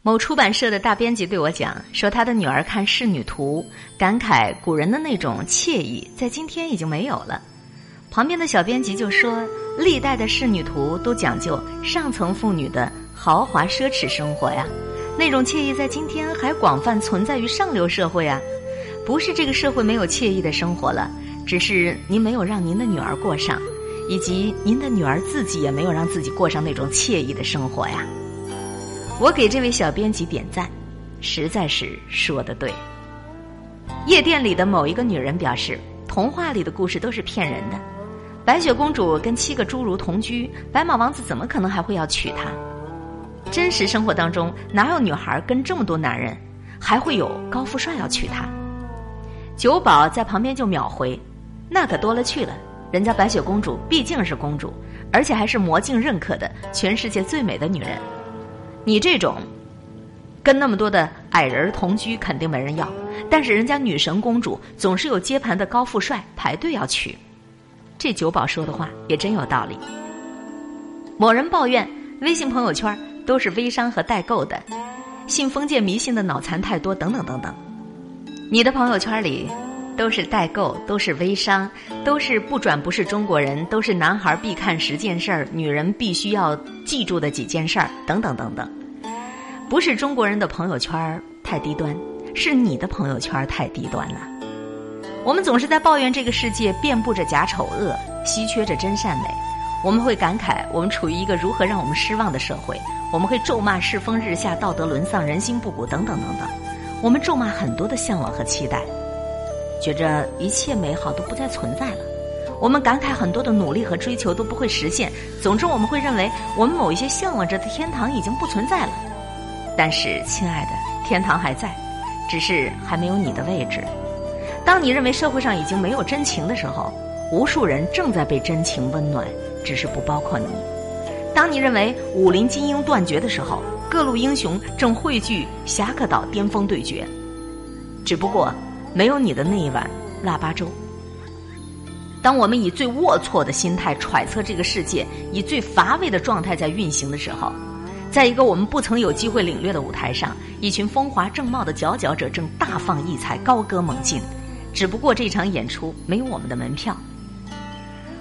某出版社的大编辑对我讲，说他的女儿看仕女图，感慨古人的那种惬意，在今天已经没有了。旁边的小编辑就说，历代的仕女图都讲究上层妇女的豪华奢侈生活呀，那种惬意在今天还广泛存在于上流社会啊。不是这个社会没有惬意的生活了，只是您没有让您的女儿过上，以及您的女儿自己也没有让自己过上那种惬意的生活呀。我给这位小编辑点赞，实在是说的对。夜店里的某一个女人表示，童话里的故事都是骗人的。白雪公主跟七个侏儒同居，白马王子怎么可能还会要娶她？真实生活当中哪有女孩跟这么多男人，还会有高富帅要娶她？九宝在旁边就秒回：“那可多了去了，人家白雪公主毕竟是公主，而且还是魔镜认可的全世界最美的女人。你这种跟那么多的矮人同居，肯定没人要。但是人家女神公主总是有接盘的高富帅排队要娶。”这九宝说的话也真有道理。某人抱怨微信朋友圈都是微商和代购的，信封建迷信的脑残太多，等等等等。你的朋友圈里都是代购，都是微商，都是不转不是中国人，都是男孩必看十件事儿，女人必须要记住的几件事儿，等等等等。不是中国人的朋友圈太低端，是你的朋友圈太低端了。我们总是在抱怨这个世界遍布着假丑恶，稀缺着真善美。我们会感慨我们处于一个如何让我们失望的社会，我们会咒骂世风日下、道德沦丧、人心不古等等等等。我们咒骂很多的向往和期待，觉着一切美好都不再存在了。我们感慨很多的努力和追求都不会实现。总之，我们会认为我们某一些向往着的天堂已经不存在了。但是，亲爱的，天堂还在，只是还没有你的位置。当你认为社会上已经没有真情的时候，无数人正在被真情温暖，只是不包括你。当你认为武林精英断绝的时候，各路英雄正汇聚侠客岛巅峰对决，只不过没有你的那一碗腊八粥。当我们以最龌龊的心态揣测这个世界，以最乏味的状态在运行的时候，在一个我们不曾有机会领略的舞台上，一群风华正茂的佼佼者正大放异彩、高歌猛进。只不过这场演出没有我们的门票。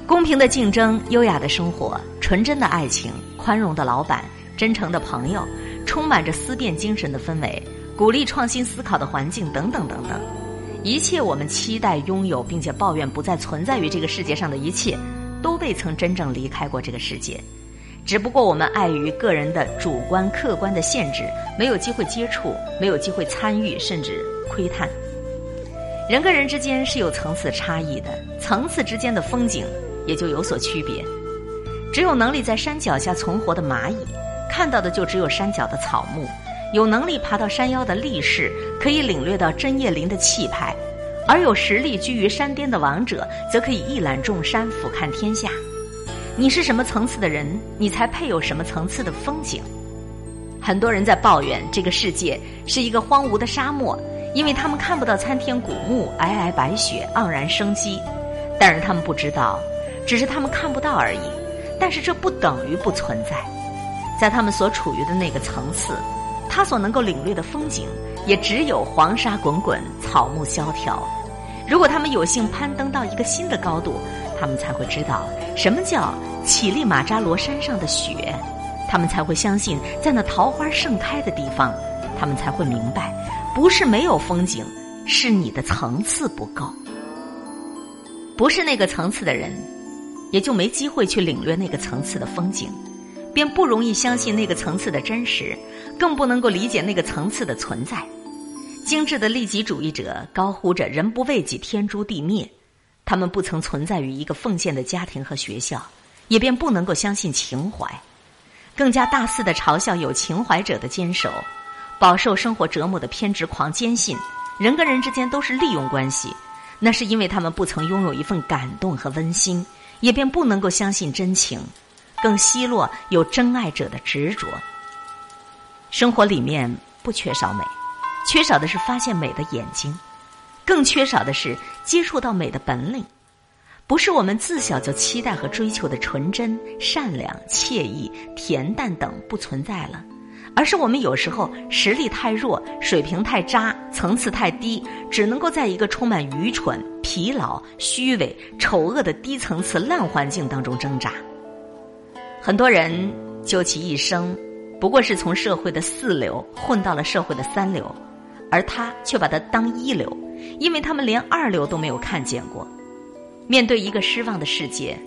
公平的竞争、优雅的生活、纯真的爱情、宽容的老板。真诚的朋友，充满着思辨精神的氛围，鼓励创新思考的环境，等等等等，一切我们期待拥有并且抱怨不再存在于这个世界上的一切，都未曾真正离开过这个世界。只不过我们碍于个人的主观客观的限制，没有机会接触，没有机会参与，甚至窥探。人跟人之间是有层次差异的，层次之间的风景也就有所区别。只有能力在山脚下存活的蚂蚁。看到的就只有山脚的草木，有能力爬到山腰的力士可以领略到针叶林的气派，而有实力居于山巅的王者则可以一览众山，俯瞰天下。你是什么层次的人，你才配有什么层次的风景。很多人在抱怨这个世界是一个荒芜的沙漠，因为他们看不到参天古木、皑皑白雪、盎然生机。但是他们不知道，只是他们看不到而已。但是这不等于不存在。在他们所处于的那个层次，他所能够领略的风景，也只有黄沙滚滚、草木萧条。如果他们有幸攀登到一个新的高度，他们才会知道什么叫乞力马扎罗山上的雪，他们才会相信在那桃花盛开的地方，他们才会明白，不是没有风景，是你的层次不够。不是那个层次的人，也就没机会去领略那个层次的风景。便不容易相信那个层次的真实，更不能够理解那个层次的存在。精致的利己主义者高呼着“人不为己，天诛地灭”，他们不曾存在于一个奉献的家庭和学校，也便不能够相信情怀，更加大肆的嘲笑有情怀者的坚守。饱受生活折磨的偏执狂坚信人跟人之间都是利用关系，那是因为他们不曾拥有一份感动和温馨，也便不能够相信真情。更奚落有真爱者的执着。生活里面不缺少美，缺少的是发现美的眼睛，更缺少的是接触到美的本领。不是我们自小就期待和追求的纯真、善良、惬意、恬淡等不存在了，而是我们有时候实力太弱，水平太渣，层次太低，只能够在一个充满愚蠢、疲劳、虚伪、丑恶的低层次烂环境当中挣扎。很多人究其一生，不过是从社会的四流混到了社会的三流，而他却把它当一流，因为他们连二流都没有看见过。面对一个失望的世界，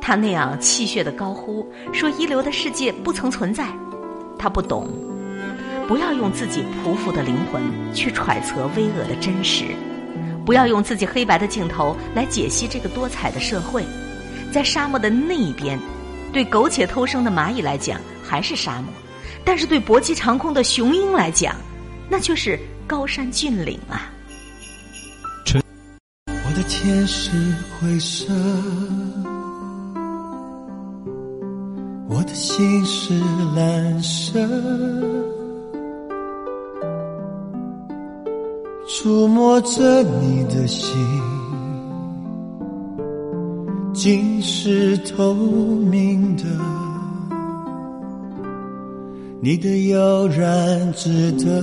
他那样气血的高呼说：“一流的世界不曾存在。”他不懂，不要用自己匍匐的灵魂去揣测巍峨的真实，不要用自己黑白的镜头来解析这个多彩的社会。在沙漠的那一边，对苟且偷生的蚂蚁来讲还是沙漠，但是对搏击长空的雄鹰来讲，那却是高山峻岭啊！天是灰色。我的心是蓝色，触摸着你的心，竟是透明的。你的悠然自得，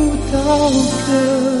刀割。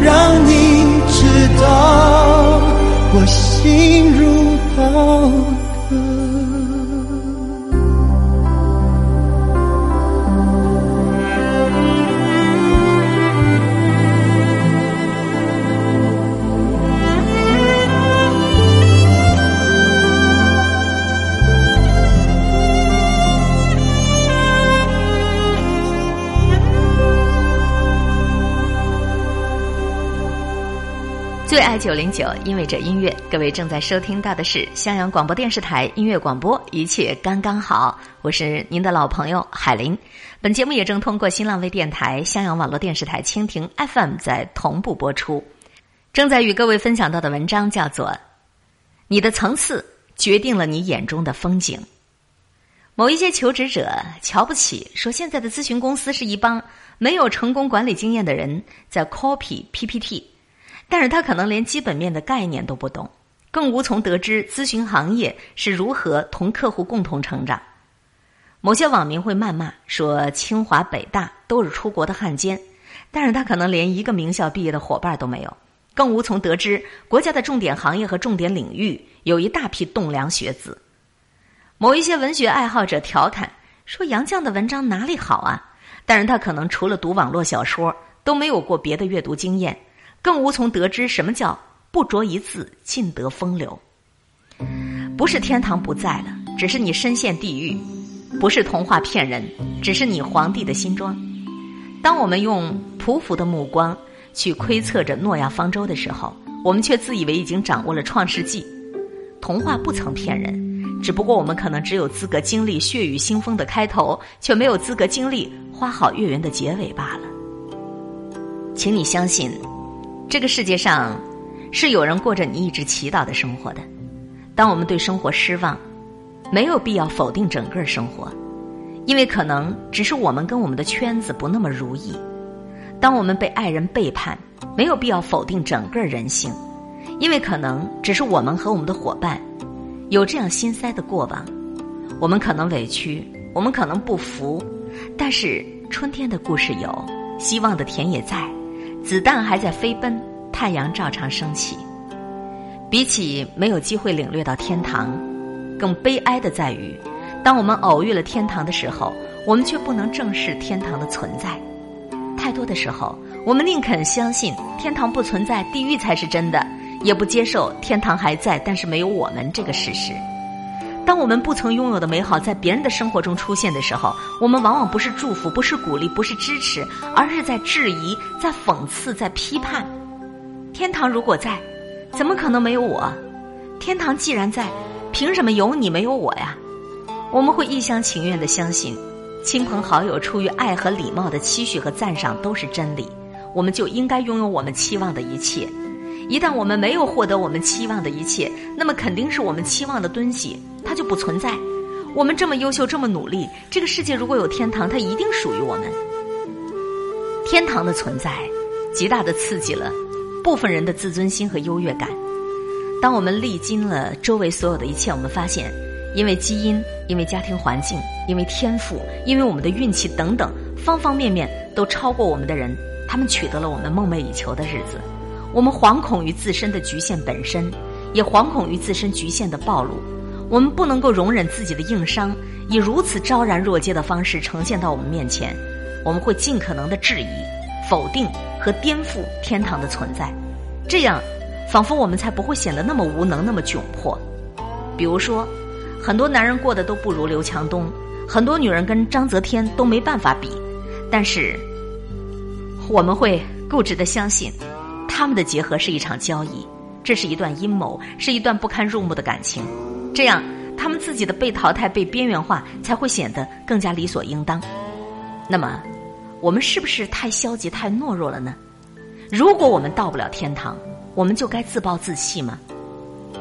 让你知道我心如刀。爱九零九，因为这音乐。各位正在收听到的是襄阳广播电视台音乐广播，一切刚刚好。我是您的老朋友海林。本节目也正通过新浪微电台、襄阳网络电视台、蜻蜓 FM 在同步播出。正在与各位分享到的文章叫做《你的层次决定了你眼中的风景》。某一些求职者瞧不起，说现在的咨询公司是一帮没有成功管理经验的人在 copy PPT。但是他可能连基本面的概念都不懂，更无从得知咨询行业是如何同客户共同成长。某些网民会谩骂说清华北大都是出国的汉奸，但是他可能连一个名校毕业的伙伴都没有，更无从得知国家的重点行业和重点领域有一大批栋梁学子。某一些文学爱好者调侃说杨绛的文章哪里好啊？但是他可能除了读网络小说都没有过别的阅读经验。更无从得知什么叫不着一字尽得风流。不是天堂不在了，只是你深陷地狱；不是童话骗人，只是你皇帝的新装。当我们用匍匐的目光去窥测着诺亚方舟的时候，我们却自以为已经掌握了创世纪。童话不曾骗人，只不过我们可能只有资格经历血雨腥风的开头，却没有资格经历花好月圆的结尾罢了。请你相信。这个世界上，是有人过着你一直祈祷的生活的。当我们对生活失望，没有必要否定整个生活，因为可能只是我们跟我们的圈子不那么如意。当我们被爱人背叛，没有必要否定整个人性，因为可能只是我们和我们的伙伴有这样心塞的过往。我们可能委屈，我们可能不服，但是春天的故事有，希望的田野在。子弹还在飞奔，太阳照常升起。比起没有机会领略到天堂，更悲哀的在于，当我们偶遇了天堂的时候，我们却不能正视天堂的存在。太多的时候，我们宁肯相信天堂不存在，地狱才是真的，也不接受天堂还在，但是没有我们这个事实。当我们不曾拥有的美好在别人的生活中出现的时候，我们往往不是祝福，不是鼓励，不是支持，而是在质疑、在讽刺、在批判。天堂如果在，怎么可能没有我？天堂既然在，凭什么有你没有我呀？我们会一厢情愿的相信，亲朋好友出于爱和礼貌的期许和赞赏都是真理，我们就应该拥有我们期望的一切。一旦我们没有获得我们期望的一切，那么肯定是我们期望的东西它就不存在。我们这么优秀，这么努力，这个世界如果有天堂，它一定属于我们。天堂的存在，极大的刺激了部分人的自尊心和优越感。当我们历经了周围所有的一切，我们发现，因为基因，因为家庭环境，因为天赋，因为我们的运气等等，方方面面都超过我们的人，他们取得了我们梦寐以求的日子。我们惶恐于自身的局限本身，也惶恐于自身局限的暴露。我们不能够容忍自己的硬伤以如此昭然若揭的方式呈现到我们面前。我们会尽可能的质疑、否定和颠覆天堂的存在，这样，仿佛我们才不会显得那么无能、那么窘迫。比如说，很多男人过得都不如刘强东，很多女人跟章泽天都没办法比，但是，我们会固执的相信。他们的结合是一场交易，这是一段阴谋，是一段不堪入目的感情。这样，他们自己的被淘汰、被边缘化，才会显得更加理所应当。那么，我们是不是太消极、太懦弱了呢？如果我们到不了天堂，我们就该自暴自弃吗？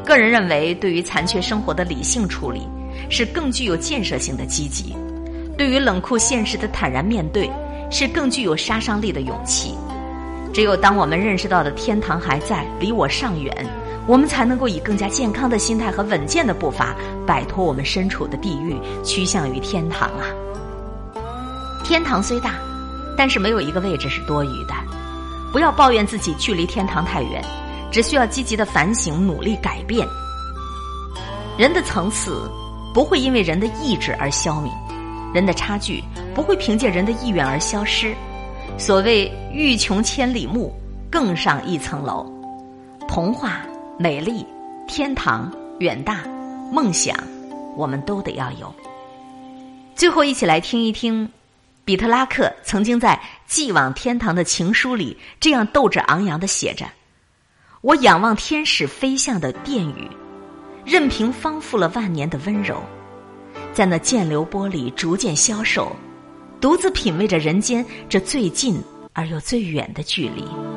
个人认为，对于残缺生活的理性处理，是更具有建设性的积极；对于冷酷现实的坦然面对，是更具有杀伤力的勇气。只有当我们认识到的天堂还在，离我尚远，我们才能够以更加健康的心态和稳健的步伐，摆脱我们身处的地狱，趋向于天堂啊！天堂虽大，但是没有一个位置是多余的。不要抱怨自己距离天堂太远，只需要积极的反省、努力改变。人的层次不会因为人的意志而消弭，人的差距不会凭借人的意愿而消失。所谓欲穷千里目，更上一层楼。童话、美丽、天堂、远大、梦想，我们都得要有。最后，一起来听一听，比特拉克曾经在《寄往天堂的情书》里这样斗志昂扬的写着：“我仰望天使飞向的殿宇，任凭芳负了万年的温柔，在那渐流波里逐渐消瘦，独自品味着人间这最近而又最远的距离。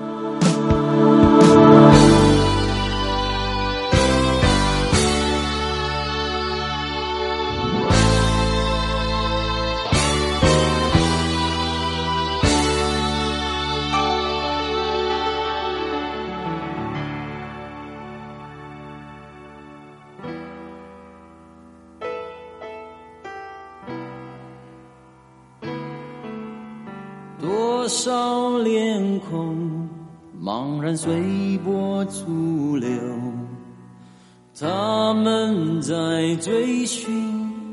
追寻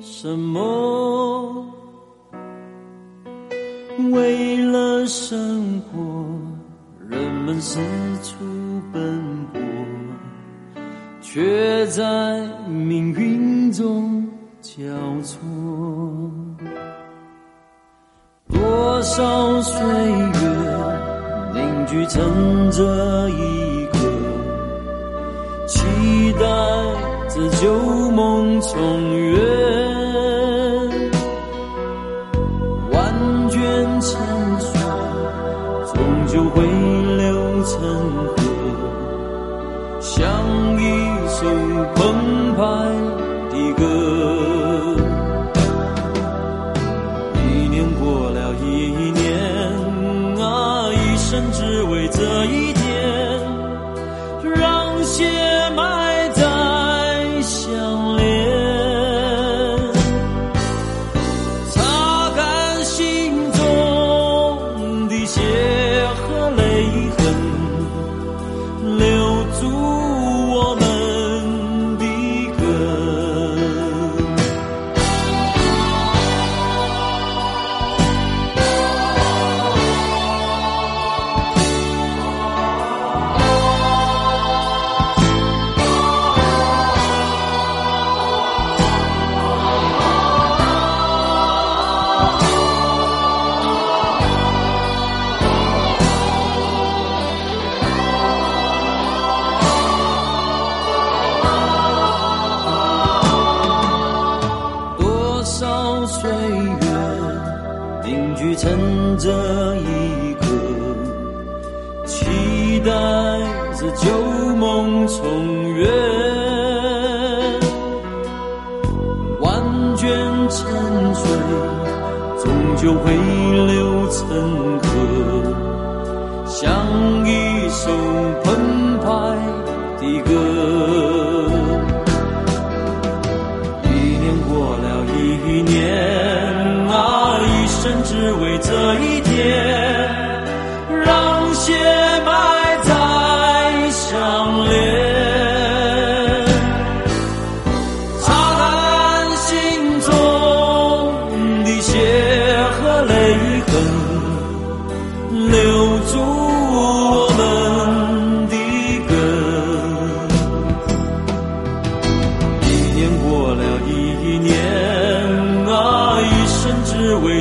什么？为了生活，人们四处奔波，却在命运中交错。多少岁月凝聚成这一梦中缘。万卷千书，终究会流成河，像一首澎湃沉醉，终究会流成河，像一首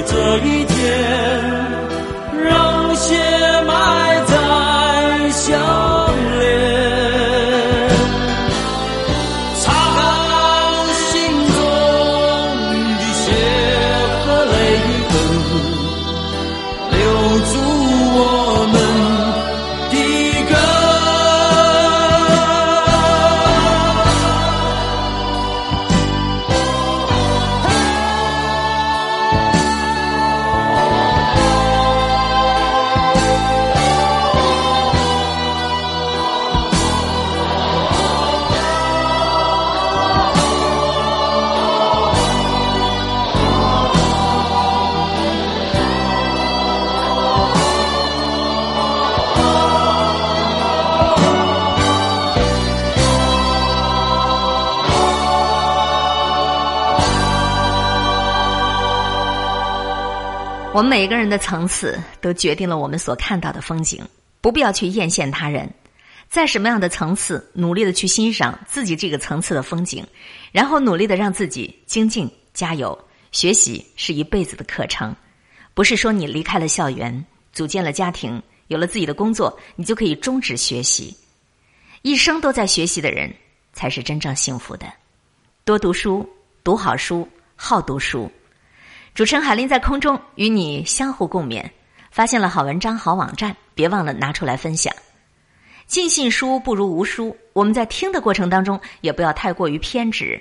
这一我们每个人的层次都决定了我们所看到的风景，不必要去艳羡他人，在什么样的层次，努力的去欣赏自己这个层次的风景，然后努力的让自己精进、加油。学习是一辈子的课程，不是说你离开了校园，组建了家庭，有了自己的工作，你就可以终止学习。一生都在学习的人，才是真正幸福的。多读书，读好书，好读书。主持人海林在空中与你相互共勉。发现了好文章、好网站，别忘了拿出来分享。尽信书不如无书。我们在听的过程当中，也不要太过于偏执，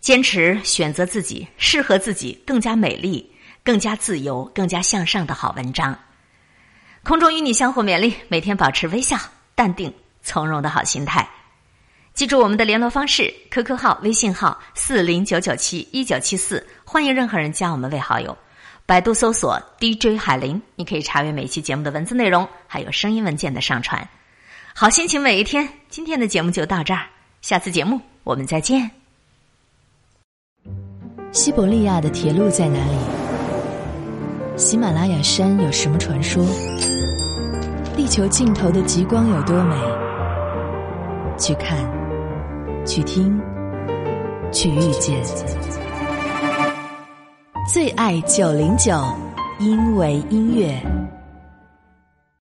坚持选择自己适合自己、更加美丽、更加自由、更加向上的好文章。空中与你相互勉励，每天保持微笑、淡定、从容的好心态。记住我们的联络方式：QQ 号、微信号四零九九七一九七四，欢迎任何人加我们为好友。百度搜索 DJ 海林，你可以查阅每期节目的文字内容，还有声音文件的上传。好心情每一天，今天的节目就到这儿，下次节目我们再见。西伯利亚的铁路在哪里？喜马拉雅山有什么传说？地球尽头的极光有多美？去看，去听，去遇见。最爱九零九，因为音乐。